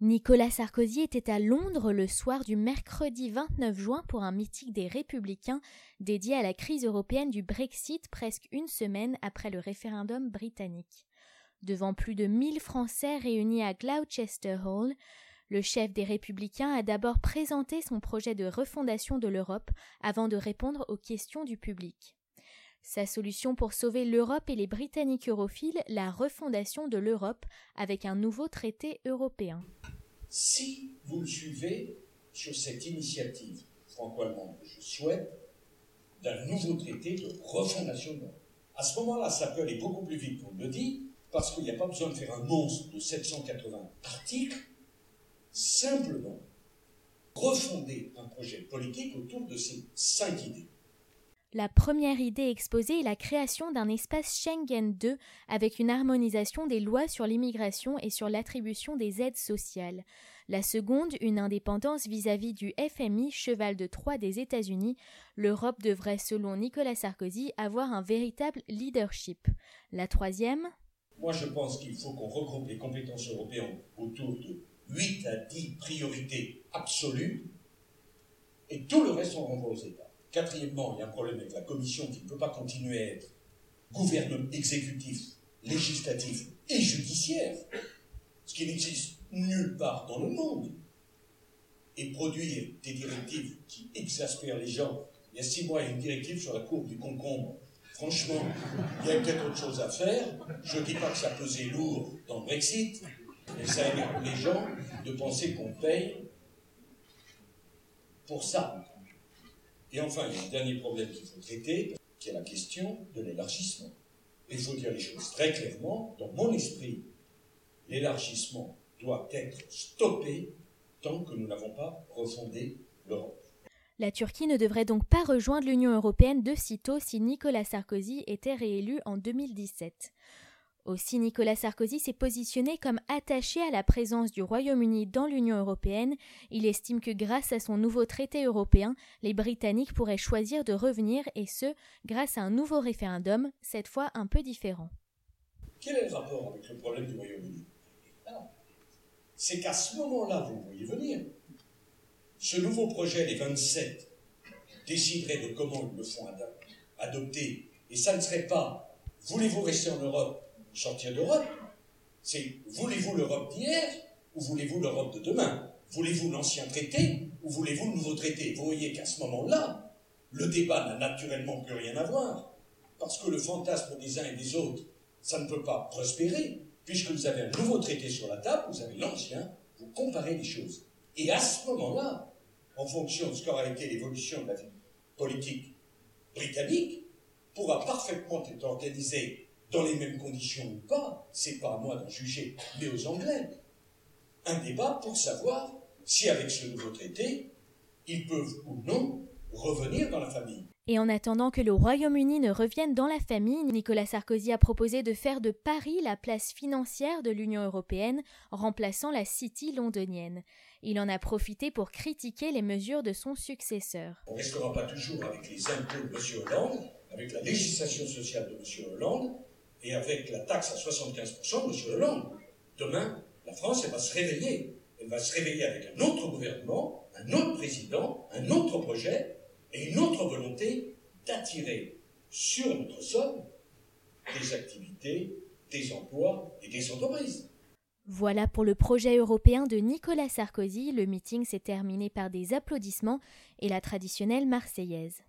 Nicolas Sarkozy était à Londres le soir du mercredi 29 juin pour un meeting des Républicains dédié à la crise européenne du Brexit presque une semaine après le référendum britannique. Devant plus de 1000 Français réunis à Gloucester Hall, le chef des Républicains a d'abord présenté son projet de refondation de l'Europe avant de répondre aux questions du public. Sa solution pour sauver l'Europe et les Britanniques europhiles, la refondation de l'Europe avec un nouveau traité européen. Si vous me suivez sur cette initiative franco-allemande que je souhaite, d'un nouveau traité de refondation de l'Europe. À ce moment-là, ça peut aller beaucoup plus vite, on le dit, parce qu'il n'y a pas besoin de faire un monstre de 780 articles, simplement refonder un projet politique autour de ces cinq idées. La première idée exposée est la création d'un espace Schengen 2 avec une harmonisation des lois sur l'immigration et sur l'attribution des aides sociales. La seconde, une indépendance vis-à-vis du FMI, cheval de Troie des États-Unis. L'Europe devrait, selon Nicolas Sarkozy, avoir un véritable leadership. La troisième Moi, je pense qu'il faut qu'on regroupe les compétences européennes autour de 8 à 10 priorités absolues et tout le reste, on renvoie aux États. Quatrièmement, il y a un problème avec la Commission qui ne peut pas continuer à être gouvernement exécutif, législatif et judiciaire, ce qui n'existe nulle part dans le monde, et produire des directives qui exaspèrent les gens. Il y a six mois, il y a une directive sur la courbe du concombre. Franchement, il y a peut-être autre chose à faire. Je ne dis pas que ça pesait lourd dans le Brexit, mais ça énerve les gens de penser qu'on paye pour ça. Et enfin, il y a un dernier problème qu'il faut traiter, qui est la question de l'élargissement. Il faut dire les choses très clairement, dans mon esprit, l'élargissement doit être stoppé tant que nous n'avons pas refondé l'Europe. La Turquie ne devrait donc pas rejoindre l'Union européenne de sitôt si Nicolas Sarkozy était réélu en 2017. Aussi, Nicolas Sarkozy s'est positionné comme attaché à la présence du Royaume-Uni dans l'Union européenne. Il estime que grâce à son nouveau traité européen, les Britanniques pourraient choisir de revenir et ce, grâce à un nouveau référendum, cette fois un peu différent. Quel est le rapport avec le problème du Royaume-Uni? C'est qu'à ce moment-là, vous voyez venir, ce nouveau projet des 27 déciderait de comment ils le font adopter, et ça ne serait pas voulez-vous rester en Europe? Sortir d'Europe. C'est voulez-vous l'Europe d'hier ou voulez-vous l'Europe de demain? Voulez-vous l'ancien traité ou voulez-vous le nouveau traité? Vous voyez qu'à ce moment-là, le débat n'a naturellement plus rien à voir. Parce que le fantasme des uns et des autres, ça ne peut pas prospérer. Puisque vous avez un nouveau traité sur la table, vous avez l'ancien, vous comparez les choses. Et à ce moment-là, en fonction de ce qu'aura été l'évolution de la vie politique britannique, pourra parfaitement être organisé dans les mêmes conditions ou pas, c'est pas à moi d'en juger, mais aux Anglais. Un débat pour savoir si avec ce nouveau traité, ils peuvent ou non revenir dans la famille. Et en attendant que le Royaume-Uni ne revienne dans la famille, Nicolas Sarkozy a proposé de faire de Paris la place financière de l'Union européenne, remplaçant la City londonienne. Il en a profité pour critiquer les mesures de son successeur. On ne restera pas toujours avec les impôts de M. Hollande, avec la législation sociale de M. Hollande, et avec la taxe à 75%, M. Hollande, demain, la France, va se réveiller. Elle va se réveiller avec un autre gouvernement, un autre président, un autre projet et une autre volonté d'attirer sur notre sol des activités, des emplois et des entreprises. Voilà pour le projet européen de Nicolas Sarkozy. Le meeting s'est terminé par des applaudissements et la traditionnelle marseillaise.